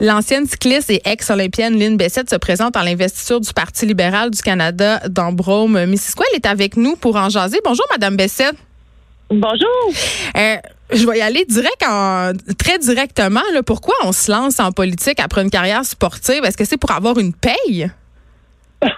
L'ancienne cycliste et ex-olympienne Lynn Bessette se présente en l'investiture du Parti libéral du Canada dans Brome. Missisquoi, elle est avec nous pour en jaser. Bonjour, Madame Bessette. Bonjour. Euh, je vais y aller direct en, très directement. Là. Pourquoi on se lance en politique après une carrière sportive? Est-ce que c'est pour avoir une paye?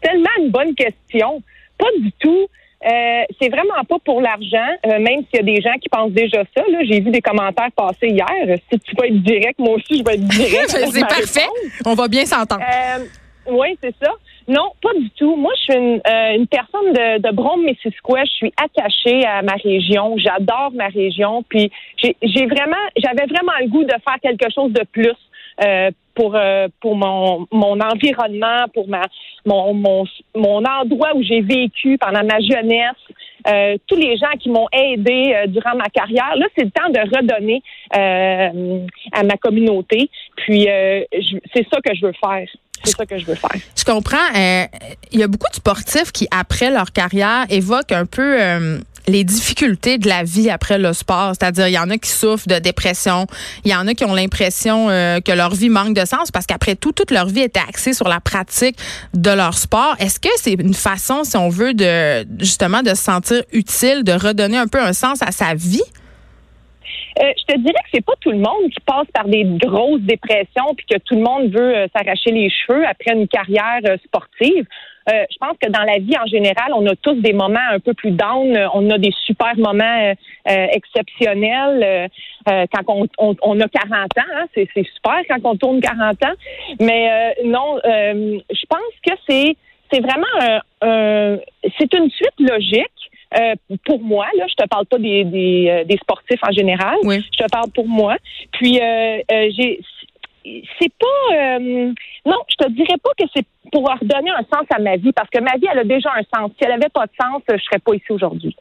Tellement une bonne question. Pas du tout. Euh, c'est vraiment pas pour l'argent, euh, même s'il y a des gens qui pensent déjà ça. Là, j'ai vu des commentaires passer hier. Si tu peux être direct, moi aussi, je vais être direct. c'est parfait. On va bien s'entendre. Euh, oui, c'est ça. Non, pas du tout. Moi, je suis une, euh, une personne de, de Brome-Missisquoi. Je suis attachée à ma région. J'adore ma région. Puis j'ai vraiment, j'avais vraiment le goût de faire quelque chose de plus euh, pour euh, pour mon mon environnement, pour ma mon mon, mon endroit où j'ai vécu pendant ma jeunesse. Euh, tous les gens qui m'ont aidé durant ma carrière. Là, c'est le temps de redonner à ma communauté. Puis c'est ça que je veux faire. C'est ça que je veux faire. Je comprends. Il y a beaucoup de sportifs qui, après leur carrière, évoquent un peu les difficultés de la vie après le sport. C'est-à-dire, il y en a qui souffrent de dépression. Il y en a qui ont l'impression euh, que leur vie manque de sens parce qu'après tout, toute leur vie était axée sur la pratique de leur sport. Est-ce que c'est une façon, si on veut, de justement de se sentir utile, de redonner un peu un sens à sa vie? Euh, je te dirais que c'est pas tout le monde qui passe par des grosses dépressions puis que tout le monde veut euh, s'arracher les cheveux après une carrière sportive. Euh, je pense que dans la vie en général, on a tous des moments un peu plus down. On a des super moments exceptionnels quand on, a 40 ans. Hein. c'est, super quand on tourne 40 ans. Mais non, je pense que c'est c'est vraiment un, c'est une suite logique. Pour moi, là, je te parle pas des, des, des sportifs en général. Oui. Je te parle pour moi. Puis j'ai c'est pas euh, non, je te dirais pas que c'est pour redonner un sens à ma vie parce que ma vie elle a déjà un sens. Si elle avait pas de sens, je serais pas ici aujourd'hui.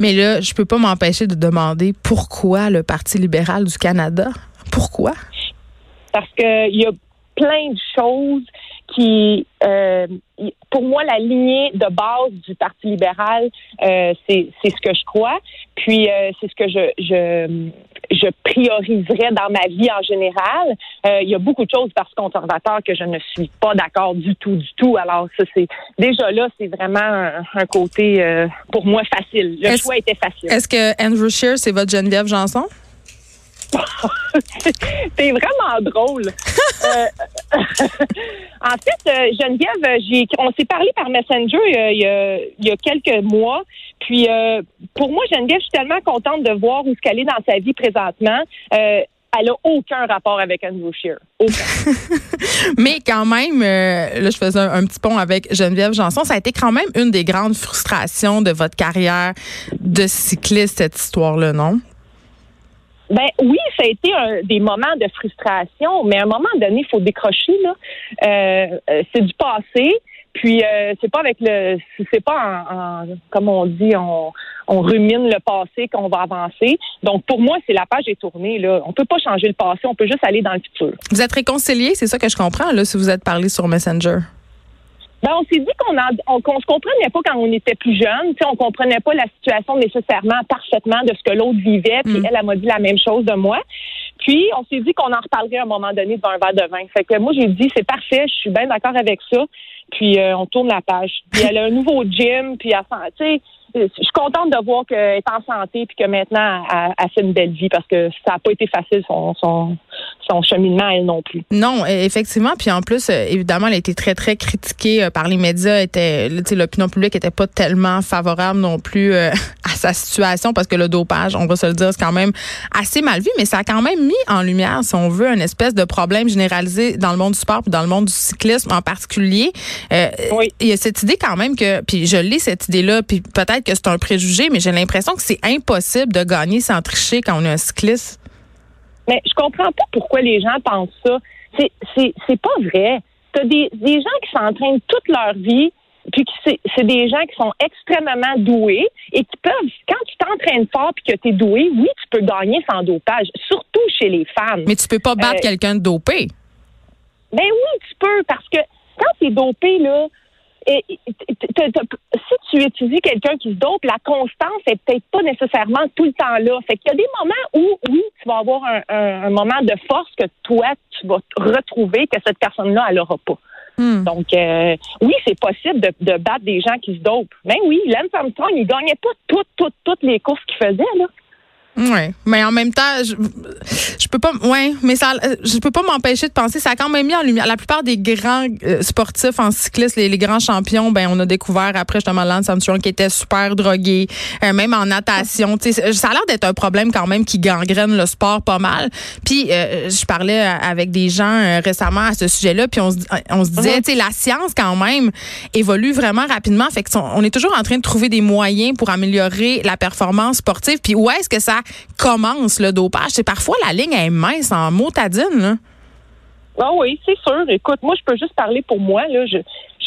Mais là, je peux pas m'empêcher de demander pourquoi le Parti libéral du Canada? Pourquoi? Parce que il y a plein de choses qui, euh, pour moi, la lignée de base du Parti libéral, euh, c'est ce que je crois. Puis euh, c'est ce que je, je je prioriserais dans ma vie en général. Euh, il y a beaucoup de choses parce conservateur que je ne suis pas d'accord du tout, du tout. Alors ça, c'est déjà là, c'est vraiment un, côté pour moi facile. Le choix était facile. Est-ce que Andrew Scheer, c'est votre Geneviève Janson? c'est vraiment drôle. Euh, en fait, Geneviève, j'ai, on s'est parlé par Messenger il y a, il y a quelques mois. Puis, pour moi, Geneviève, je suis tellement contente de voir où ce qu'elle est dans sa vie présentement. Euh, elle n'a aucun rapport avec Andrew. Aucun. Mais quand même, euh, là, je faisais un, petit pont avec Geneviève Janson. Ça a été quand même une des grandes frustrations de votre carrière de cycliste, cette histoire-là, non? Ben oui, ça a été un, des moments de frustration, mais à un moment donné, il faut décrocher. Là, euh, c'est du passé. Puis euh, c'est pas avec le, c'est pas en, comme on dit, on, on rumine le passé qu'on va avancer. Donc pour moi, c'est la page est tournée là. On peut pas changer le passé, on peut juste aller dans le futur. Vous êtes réconciliés, c'est ça que je comprends là, si vous êtes parlé sur Messenger. Ben, on s'est dit qu'on on, qu'on se comprenait pas quand on était plus jeune. Tu sais, on comprenait pas la situation nécessairement parfaitement de ce que l'autre vivait. Puis mm. elle, elle m'a dit la même chose de moi. Puis on s'est dit qu'on en reparlerait à un moment donné devant un verre de vin. Fait que moi j'ai dit c'est parfait, je suis bien d'accord avec ça. Puis euh, on tourne la page. Puis elle a un nouveau gym, puis elle, tu sais, je suis contente de voir qu'elle est en santé puis que maintenant elle, elle, fait une belle vie parce que ça n'a pas été facile son, son, son cheminement elle non plus. Non, e, effectivement. Puis en plus, euh, évidemment, elle a été très très critiquée euh, par les médias. Était, l'opinion publique était pas tellement favorable non plus à sa situation parce que le dopage, on va se le dire, c'est quand même assez mal vu. Mais ça a quand même mis en lumière, si on veut, une espèce de problème généralisé dans le monde du sport, puis dans le monde du cyclisme en particulier. oui. Il y a cette idée quand même que, puis je lis cette idée-là, puis peut-être que c'est un préjugé, mais j'ai l'impression que c'est impossible de gagner sans tricher quand on est un cycliste. Mais je comprends pas pourquoi les gens pensent ça. C'est, c'est, pas vrai. Tu as des, gens qui s'entraînent toute leur vie, puis c'est, c'est des gens qui sont extrêmement doués et qui peuvent, quand tu t'entraînes fort puis que tu es doué, oui, tu peux gagner sans dopage, surtout chez les femmes. Mais tu peux pas battre euh, quelqu'un de dopé. Ben oui, tu peux, parce que quand tu es dopé, là, si tu étudies quelqu'un qui se dope, la constance est peut-être pas nécessairement tout le temps là. Fait qu'il y a des moments où, oui, tu vas avoir un, moment de force que toi, tu vas retrouver que cette personne-là, elle n'aura pas. Hmm. Donc, euh, oui, c'est possible de, battre des gens qui se dopent. Mais oui, Lance Armstrong, il gagnait pas toutes, toutes, toutes les courses qu'il faisait, là. Oui, mais en même temps, je, je peux pas, ouais, mais ça, je peux pas m'empêcher de penser, ça a quand même mis en lumière la plupart des grands euh, sportifs en cyclisme, les, grands champions, ben on a découvert après justement Lance Armstrong qui était super drogué, euh, même en natation, tu sais, ça a l'air d'être un problème quand même qui gangrène le sport pas mal. Puis euh, je parlais avec des gens récemment à ce sujet-là, puis on, on se disait, mhm. tu sais, la science quand même évolue vraiment rapidement, fait que on est toujours en train de trouver des moyens pour améliorer la performance sportive. Puis où est-ce que ça commence le dopage. C'est parfois la ligne est mince en motadine. Ah oui, c'est sûr. Écoute, moi, je peux juste parler pour moi. Je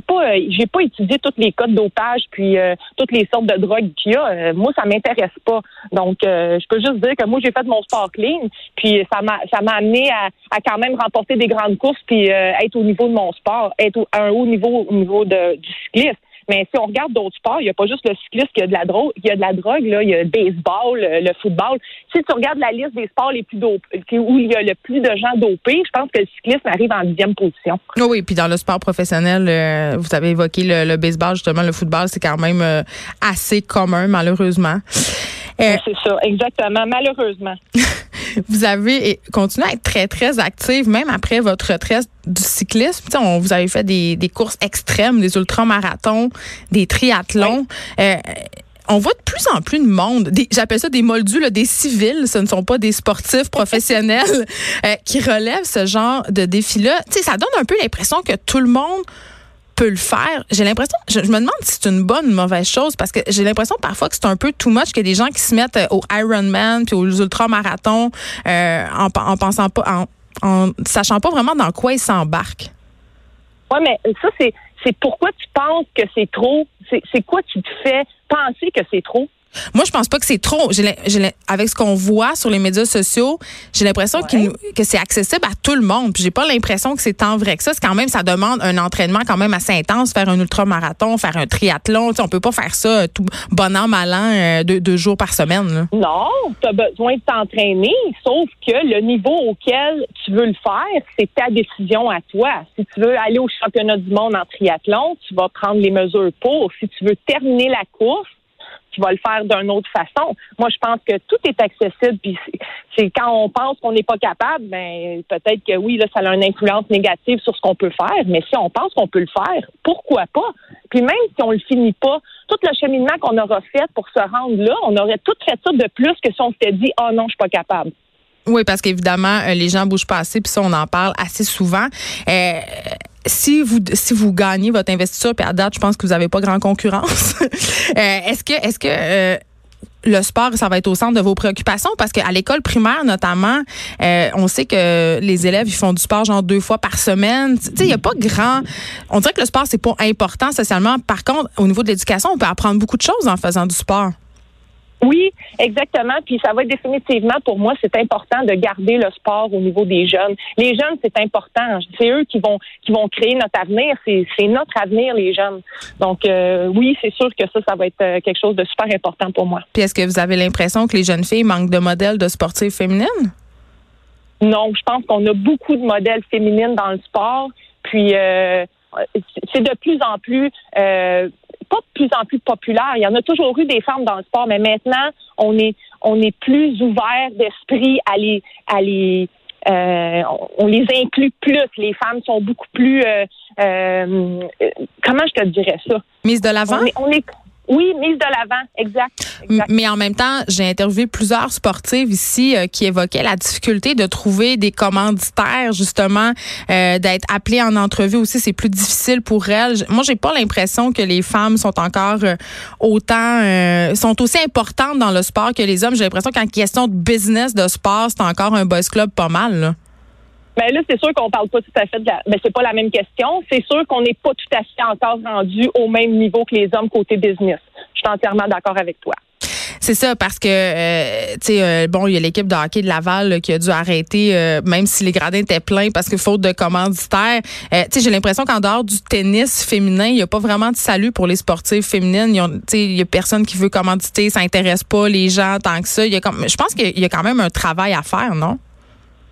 pas euh, pas étudié tous les de dopage puis euh, toutes les sortes de drogues qu'il y a. Euh, moi, ça m'intéresse pas. Donc, je peux juste dire que moi, j'ai fait mon sport clean, puis ça m'a amené à, quand même remporter des grandes courses puis être au niveau de mon sport, être à un haut niveau au niveau de, du cyclisme. Mais si on regarde d'autres sports, il n'y a pas juste le cyclisme qui a de la drogue, il y a de la drogue, là, il y a le baseball, le, football. Si tu regardes la liste des sports les plus dopés, où il y a le plus de gens dopés, je pense que le cyclisme arrive en dixième position. Oh oui, puis dans le sport professionnel, euh, vous avez évoqué le, baseball, justement, le football, c'est quand même euh, assez commun, malheureusement. Euh, c'est ça, exactement, malheureusement. vous avez continué à être très, très active, même après votre retraite du cyclisme. on, vous avez fait des, courses extrêmes, des ultramarathons, des triathlons. Euh, on voit de plus en plus de monde, j'appelle ça des moldus, des civils, ce ne sont pas des sportifs professionnels euh, qui relèvent ce genre de défi-là. Ça donne un peu l'impression que tout le monde peut le faire. J'ai l'impression, je, me demande si c'est une bonne ou une mauvaise chose parce que j'ai l'impression parfois que c'est un peu too much que des gens qui se mettent euh, au Ironman puis aux ultramarathons euh, en, en pensant pas, en, sachant pas vraiment dans quoi ils s'embarquent. Oui, mais ça, c'est, c'est pourquoi tu penses que c'est trop. C'est, c'est quoi qui te fait penser que c'est trop? Moi, je pense pas que c'est trop. avec ce qu'on voit sur les médias sociaux, j'ai l'impression que c'est accessible à tout le monde. Puis j'ai pas l'impression que c'est tant vrai que ça. C'est quand même, ça demande un entraînement quand même assez intense, faire un ultramarathon, faire un triathlon. Tu sais, on peut pas faire ça euh, tout bon an, mal an, euh, deux, jours par semaine. Non, tu as besoin de t'entraîner, sauf que le niveau auquel tu veux le faire, c'est ta décision à toi. Si tu veux aller au championnat du monde en triathlon, tu vas prendre les mesures pour. Si tu veux terminer la course, qui va le faire d'une autre façon. Moi, je pense que tout est accessible. Puis c'est quand on pense qu'on n'est pas capable, ben peut-être que oui, là, ça a une influence négative sur ce qu'on peut faire. Mais si on pense qu'on peut le faire, pourquoi pas? Puis même si on le finit pas, tout le cheminement qu'on aura fait pour se rendre là, on aurait tout fait ça de plus que si on s'était dit, oh non, je suis pas capable. Oui, parce qu'évidemment, euh, les gens bougent pas assez, puis ça, on en parle assez souvent. Euh, si vous si vous gagnez votre investiture, puis à date, je pense que vous n'avez pas grand concurrence. Euh, est-ce que est-ce que euh, le sport, ça va être au centre de vos préoccupations? Parce qu'à l'école primaire notamment, euh, on sait que les élèves ils font du sport genre deux fois par semaine. Tu sais, il y a pas grand. On dirait que le sport c'est pas important socialement. Par contre, au niveau de l'éducation, on peut apprendre beaucoup de choses en faisant du sport. Oui, exactement. Puis ça va être définitivement pour moi, c'est important de garder le sport au niveau des jeunes. Les jeunes, c'est important. C'est eux qui vont qui vont créer notre avenir. C'est notre avenir, les jeunes. Donc euh, oui, c'est sûr que ça, ça va être euh, quelque chose de super important pour moi. Puis est-ce que vous avez l'impression que les jeunes filles manquent de modèles de sportives féminines? Non, je pense qu'on a beaucoup de modèles féminines dans le sport. Puis euh, c'est de plus en plus pas de plus en plus populaire. Il y en a toujours eu des femmes dans le sport, mais maintenant, on est, on est plus ouvert d'esprit à les, à les, euh, on les inclut plus. Les femmes sont beaucoup plus, euh, euh, comment je te dirais ça? Mise de l'avant? on est oui, mise de l'avant, exact, Mais en même temps, j'ai interviewé plusieurs sportives ici euh, qui évoquaient la difficulté de trouver des commanditaires, justement, euh, d'être appelées en entrevue aussi. C'est plus difficile pour elles. Moi, j'ai pas l'impression que les femmes sont encore euh, autant, sont aussi importantes dans le sport que les hommes. J'ai l'impression qu'en question de business de sport, c'est encore un boys club pas mal. Là. Ben là, c'est sûr qu'on parle pas tout à fait de la, ben c'est pas la même question. C'est sûr qu'on n'est pas tout à fait encore rendu au même niveau que les hommes côté business. Je suis entièrement d'accord avec toi. C'est ça, parce que, euh, tu sais, euh, bon, il y a l'équipe de hockey de Laval qui a dû arrêter, euh, même si les gradins étaient pleins, parce que faute de commanditaires. tu sais, j'ai l'impression qu'en dehors du tennis féminin, il n'y a pas vraiment de salut pour les sportives féminines. Tu sais, il y a personne qui veut commanditer, ça intéresse pas les gens tant que ça. Y a comme, je pense qu'il y a quand même un travail à faire, non?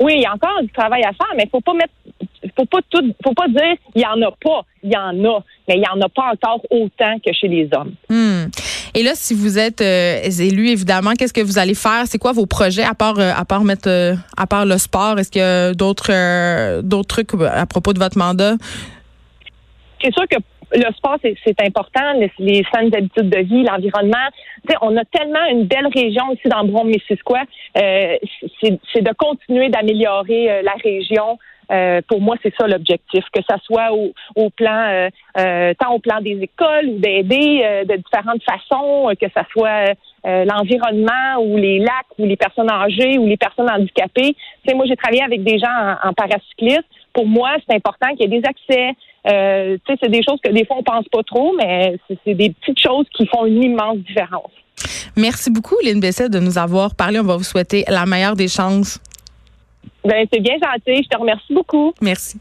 Oui, il y a encore du travail à faire, mais faut pas mettre, faut pas tout, faut pas dire il y en a pas, il y en a, mais il y en a pas encore autant que chez les hommes. Hmm. Et là, si vous êtes euh, élu, évidemment, qu'est-ce que vous allez faire? C'est quoi vos projets à part euh, à part mettre euh, à part le sport? Est-ce qu'il y a d'autres d'autres trucs à propos de votre mandat? C'est sûr que le sport, c'est important, les, les, saines habitudes de vie, l'environnement. On a tellement une belle région ici dans Bron-Missisquoi. Euh, c'est de continuer d'améliorer euh, la région. Euh, pour moi, c'est ça l'objectif, que ça soit au, au plan, euh, euh tant au plan des écoles ou d'aider de différentes façons, que ça soit l'environnement ou les lacs ou les personnes âgées ou les personnes handicapées. Tu moi, j'ai travaillé avec des gens en, en. Pour moi, c'est important qu'il y ait des accès, euh, c'est des choses que des fois on pense pas trop, mais c'est des petites choses qui font une immense différence. Merci beaucoup, Lynn Besset, de nous avoir parlé. On va vous souhaiter la meilleure des chances. Ben, c'est bien gentil. Je te remercie beaucoup. Merci.